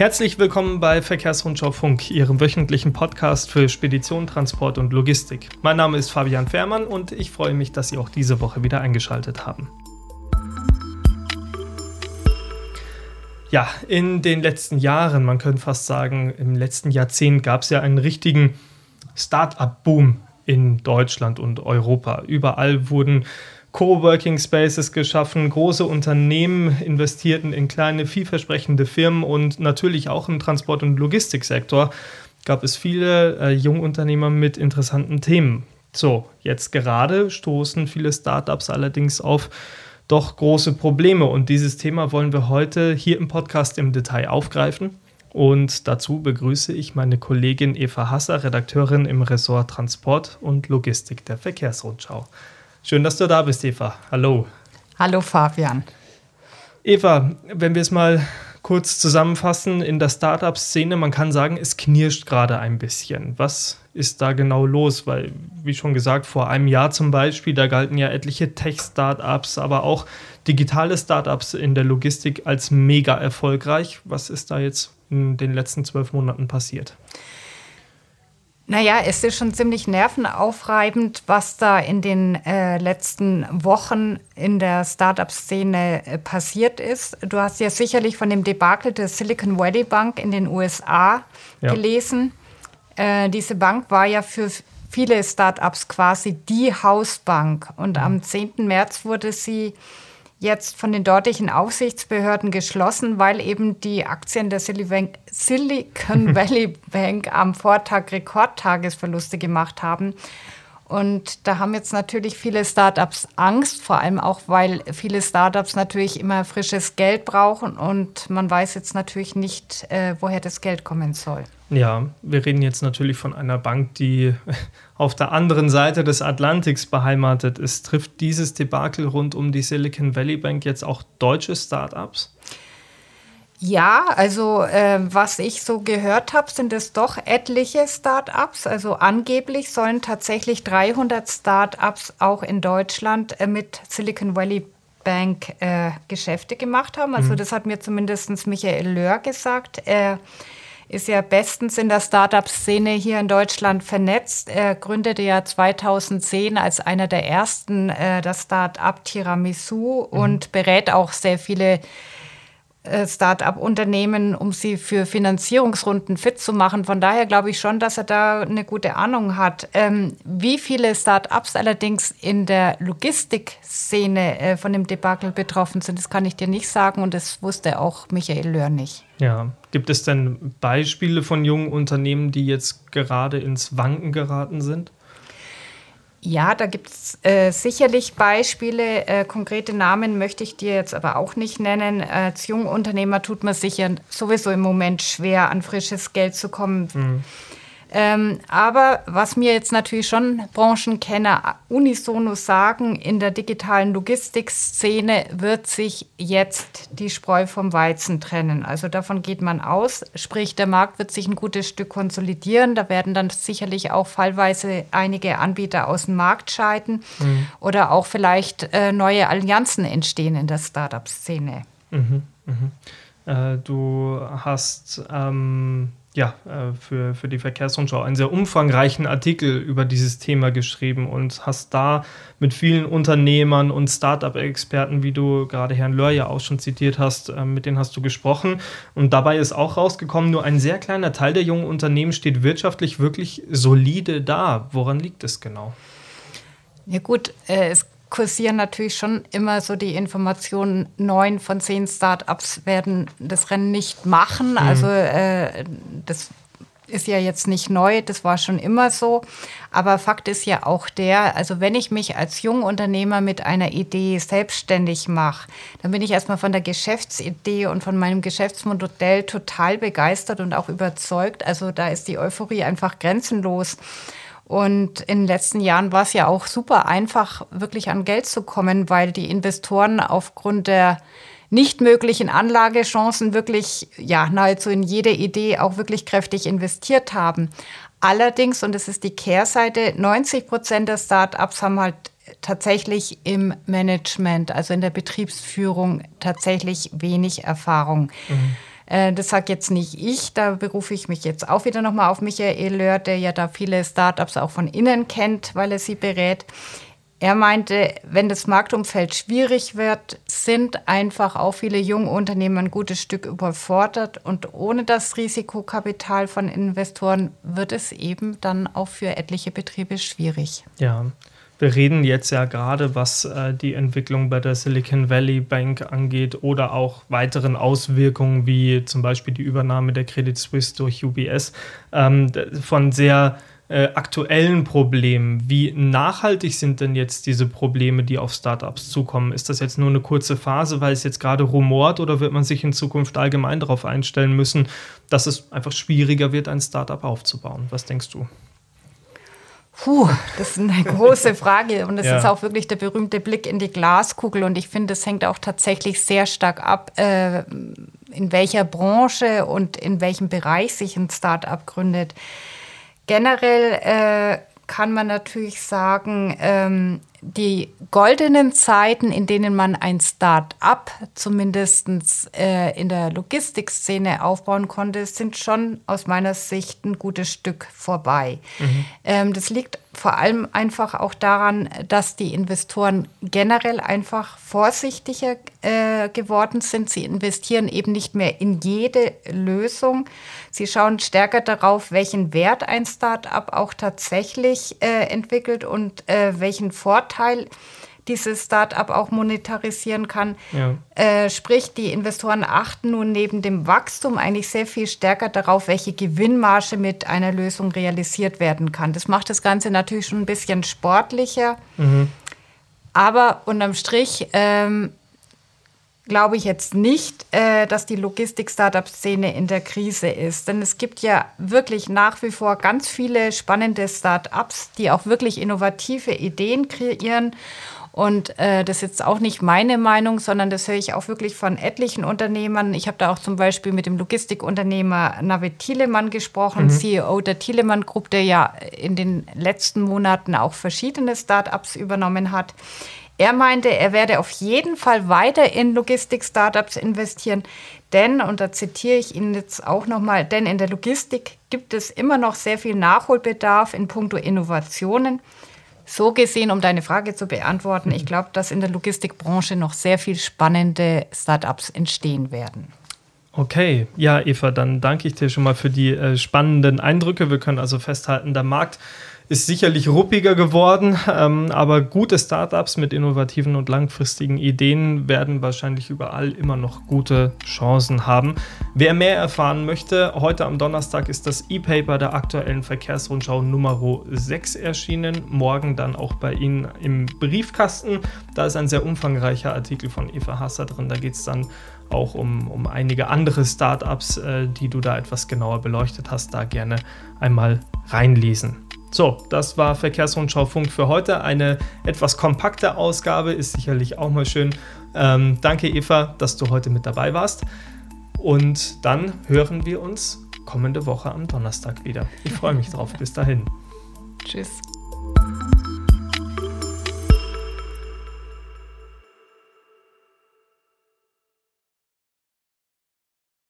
Herzlich willkommen bei Verkehrsrundschau Funk, Ihrem wöchentlichen Podcast für Spedition, Transport und Logistik. Mein Name ist Fabian Fährmann und ich freue mich, dass Sie auch diese Woche wieder eingeschaltet haben. Ja, in den letzten Jahren, man könnte fast sagen, im letzten Jahrzehnt gab es ja einen richtigen Start-up-Boom in Deutschland und Europa. Überall wurden Coworking Spaces geschaffen, große Unternehmen investierten in kleine, vielversprechende Firmen und natürlich auch im Transport- und Logistiksektor gab es viele äh, Jungunternehmer mit interessanten Themen. So, jetzt gerade stoßen viele Startups allerdings auf doch große Probleme und dieses Thema wollen wir heute hier im Podcast im Detail aufgreifen. Und dazu begrüße ich meine Kollegin Eva Hasser, Redakteurin im Ressort Transport und Logistik der Verkehrsrundschau. Schön, dass du da bist, Eva. Hallo. Hallo, Fabian. Eva, wenn wir es mal kurz zusammenfassen in der Startup-Szene, man kann sagen, es knirscht gerade ein bisschen. Was ist da genau los? Weil, wie schon gesagt, vor einem Jahr zum Beispiel, da galten ja etliche Tech-Startups, aber auch digitale Startups in der Logistik als mega erfolgreich. Was ist da jetzt in den letzten zwölf Monaten passiert? Naja, es ist schon ziemlich nervenaufreibend, was da in den äh, letzten Wochen in der Startup-Szene äh, passiert ist. Du hast ja sicherlich von dem Debakel der Silicon Valley Bank in den USA ja. gelesen. Äh, diese Bank war ja für viele Startups quasi die Hausbank. Und mhm. am 10. März wurde sie jetzt von den dortigen Aufsichtsbehörden geschlossen, weil eben die Aktien der Silicon Valley Bank am Vortag Rekordtagesverluste gemacht haben. Und da haben jetzt natürlich viele Startups Angst, vor allem auch, weil viele Startups natürlich immer frisches Geld brauchen und man weiß jetzt natürlich nicht, äh, woher das Geld kommen soll. Ja, wir reden jetzt natürlich von einer Bank, die auf der anderen Seite des Atlantiks beheimatet ist. Trifft dieses Debakel rund um die Silicon Valley Bank jetzt auch deutsche Startups? Ja, also äh, was ich so gehört habe, sind es doch etliche Start-ups. Also angeblich sollen tatsächlich 300 Start-ups auch in Deutschland äh, mit Silicon Valley Bank äh, Geschäfte gemacht haben. Also mhm. das hat mir zumindest Michael Löhr gesagt. Er ist ja bestens in der Start-up-Szene hier in Deutschland vernetzt. Er gründete ja 2010 als einer der ersten äh, das Start-up Tiramisu mhm. und berät auch sehr viele Start-up-Unternehmen, um sie für Finanzierungsrunden fit zu machen. Von daher glaube ich schon, dass er da eine gute Ahnung hat. Ähm, wie viele Start-ups allerdings in der Logistikszene äh, von dem Debakel betroffen sind, das kann ich dir nicht sagen und das wusste auch Michael Löhr nicht. Ja, gibt es denn Beispiele von jungen Unternehmen, die jetzt gerade ins Wanken geraten sind? Ja, da gibt es äh, sicherlich Beispiele. Äh, konkrete Namen möchte ich dir jetzt aber auch nicht nennen. Als Jungunternehmer tut man sich ja sowieso im Moment schwer, an frisches Geld zu kommen. Mhm. Ähm, aber was mir jetzt natürlich schon Branchenkenner unisono sagen, in der digitalen Logistikszene wird sich jetzt die Spreu vom Weizen trennen. Also davon geht man aus. Sprich, der Markt wird sich ein gutes Stück konsolidieren. Da werden dann sicherlich auch fallweise einige Anbieter aus dem Markt scheiden mhm. oder auch vielleicht äh, neue Allianzen entstehen in der Startup-Szene. Mhm, mh. äh, du hast ähm ja, äh, für, für die Verkehrsrundschau einen sehr umfangreichen Artikel über dieses Thema geschrieben und hast da mit vielen Unternehmern und Startup-Experten, wie du gerade Herrn Löhr ja auch schon zitiert hast, äh, mit denen hast du gesprochen. Und dabei ist auch rausgekommen, nur ein sehr kleiner Teil der jungen Unternehmen steht wirtschaftlich wirklich solide da. Woran liegt es genau? Ja gut, äh, es kursieren natürlich schon immer so die Informationen, neun von zehn Startups werden das Rennen nicht machen. Mhm. Also äh, das ist ja jetzt nicht neu, das war schon immer so. Aber Fakt ist ja auch der, also wenn ich mich als Jungunternehmer mit einer Idee selbstständig mache, dann bin ich erstmal von der Geschäftsidee und von meinem Geschäftsmodell total begeistert und auch überzeugt. Also da ist die Euphorie einfach grenzenlos. Und in den letzten Jahren war es ja auch super einfach, wirklich an Geld zu kommen, weil die Investoren aufgrund der nicht möglichen Anlagechancen wirklich, ja, nahezu in jede Idee auch wirklich kräftig investiert haben. Allerdings, und das ist die Kehrseite, 90 Prozent der Startups haben halt tatsächlich im Management, also in der Betriebsführung, tatsächlich wenig Erfahrung. Mhm. Äh, das sage jetzt nicht ich, da berufe ich mich jetzt auch wieder nochmal auf Michael Löhr, der ja da viele Startups auch von innen kennt, weil er sie berät. Er meinte, wenn das Marktumfeld schwierig wird, sind einfach auch viele junge Unternehmen ein gutes Stück überfordert und ohne das Risikokapital von Investoren wird es eben dann auch für etliche Betriebe schwierig. Ja, wir reden jetzt ja gerade, was äh, die Entwicklung bei der Silicon Valley Bank angeht oder auch weiteren Auswirkungen wie zum Beispiel die Übernahme der Credit Suisse durch UBS ähm, von sehr äh, aktuellen Problemen. Wie nachhaltig sind denn jetzt diese Probleme, die auf Startups zukommen? Ist das jetzt nur eine kurze Phase, weil es jetzt gerade rumort oder wird man sich in Zukunft allgemein darauf einstellen müssen, dass es einfach schwieriger wird, ein Startup aufzubauen? Was denkst du? Puh, das ist eine große Frage und es ja. ist auch wirklich der berühmte Blick in die Glaskugel und ich finde, es hängt auch tatsächlich sehr stark ab, äh, in welcher Branche und in welchem Bereich sich ein Start-up gründet. Generell äh, kann man natürlich sagen, ähm, die goldenen Zeiten, in denen man ein Start-up zumindest äh, in der Logistikszene aufbauen konnte, sind schon aus meiner Sicht ein gutes Stück vorbei. Mhm. Ähm, das liegt vor allem einfach auch daran, dass die Investoren generell einfach vorsichtiger äh, geworden sind. Sie investieren eben nicht mehr in jede Lösung. Sie schauen stärker darauf, welchen Wert ein Start-up auch tatsächlich äh, entwickelt und äh, welchen Vorteil dieses Start-up auch monetarisieren kann. Ja. Äh, sprich, die Investoren achten nun neben dem Wachstum eigentlich sehr viel stärker darauf, welche Gewinnmarge mit einer Lösung realisiert werden kann. Das macht das Ganze natürlich schon ein bisschen sportlicher. Mhm. Aber unterm Strich ähm, glaube ich jetzt nicht, äh, dass die Logistik-Startup-Szene in der Krise ist. Denn es gibt ja wirklich nach wie vor ganz viele spannende Startups, die auch wirklich innovative Ideen kreieren und äh, das ist jetzt auch nicht meine Meinung, sondern das höre ich auch wirklich von etlichen Unternehmern. Ich habe da auch zum Beispiel mit dem Logistikunternehmer Navid Thielemann gesprochen, mhm. CEO der Thielemann Group, der ja in den letzten Monaten auch verschiedene Start-ups übernommen hat. Er meinte, er werde auf jeden Fall weiter in Logistik-Startups investieren, denn, und da zitiere ich ihn jetzt auch nochmal, denn in der Logistik gibt es immer noch sehr viel Nachholbedarf in puncto Innovationen. So gesehen, um deine Frage zu beantworten, ich glaube, dass in der Logistikbranche noch sehr viel spannende Startups entstehen werden. Okay, ja, Eva, dann danke ich dir schon mal für die äh, spannenden Eindrücke. Wir können also festhalten, der Markt ist sicherlich ruppiger geworden, ähm, aber gute Startups mit innovativen und langfristigen Ideen werden wahrscheinlich überall immer noch gute Chancen haben. Wer mehr erfahren möchte, heute am Donnerstag ist das E-Paper der aktuellen Verkehrsrundschau Nummer 6 erschienen, morgen dann auch bei Ihnen im Briefkasten. Da ist ein sehr umfangreicher Artikel von Eva Hasser drin, da geht es dann auch um, um einige andere Startups, äh, die du da etwas genauer beleuchtet hast, da gerne einmal reinlesen. So, das war Verkehrsrundschau Funk für heute. Eine etwas kompakte Ausgabe ist sicherlich auch mal schön. Ähm, danke, Eva, dass du heute mit dabei warst. Und dann hören wir uns kommende Woche am Donnerstag wieder. Ich freue mich drauf. Bis dahin. Tschüss.